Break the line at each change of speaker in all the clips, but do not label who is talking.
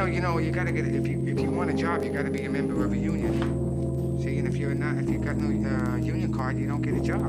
know, you know, you gotta get if you if you want a job, you gotta be a member of a union. See, and if you're not, if you got no uh, union card, you don't get a job.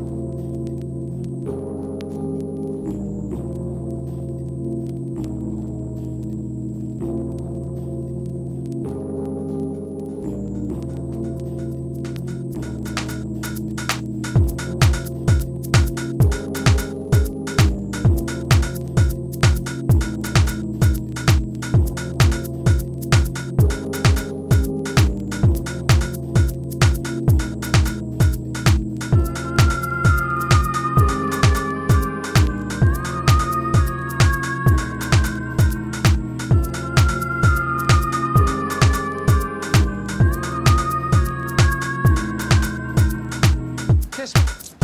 Kiss.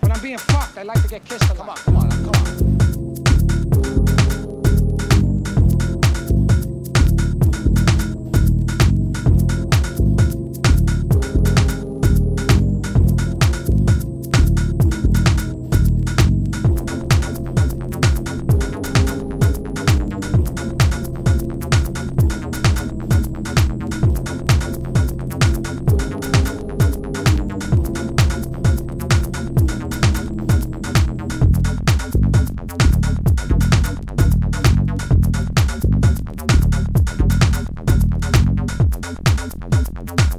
When I'm being fucked, I like to get kissed a lot. Come on, come on, come on.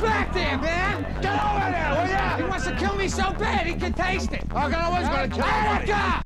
back there, man! Wants to kill me so bad he can taste it.
I was gonna kill!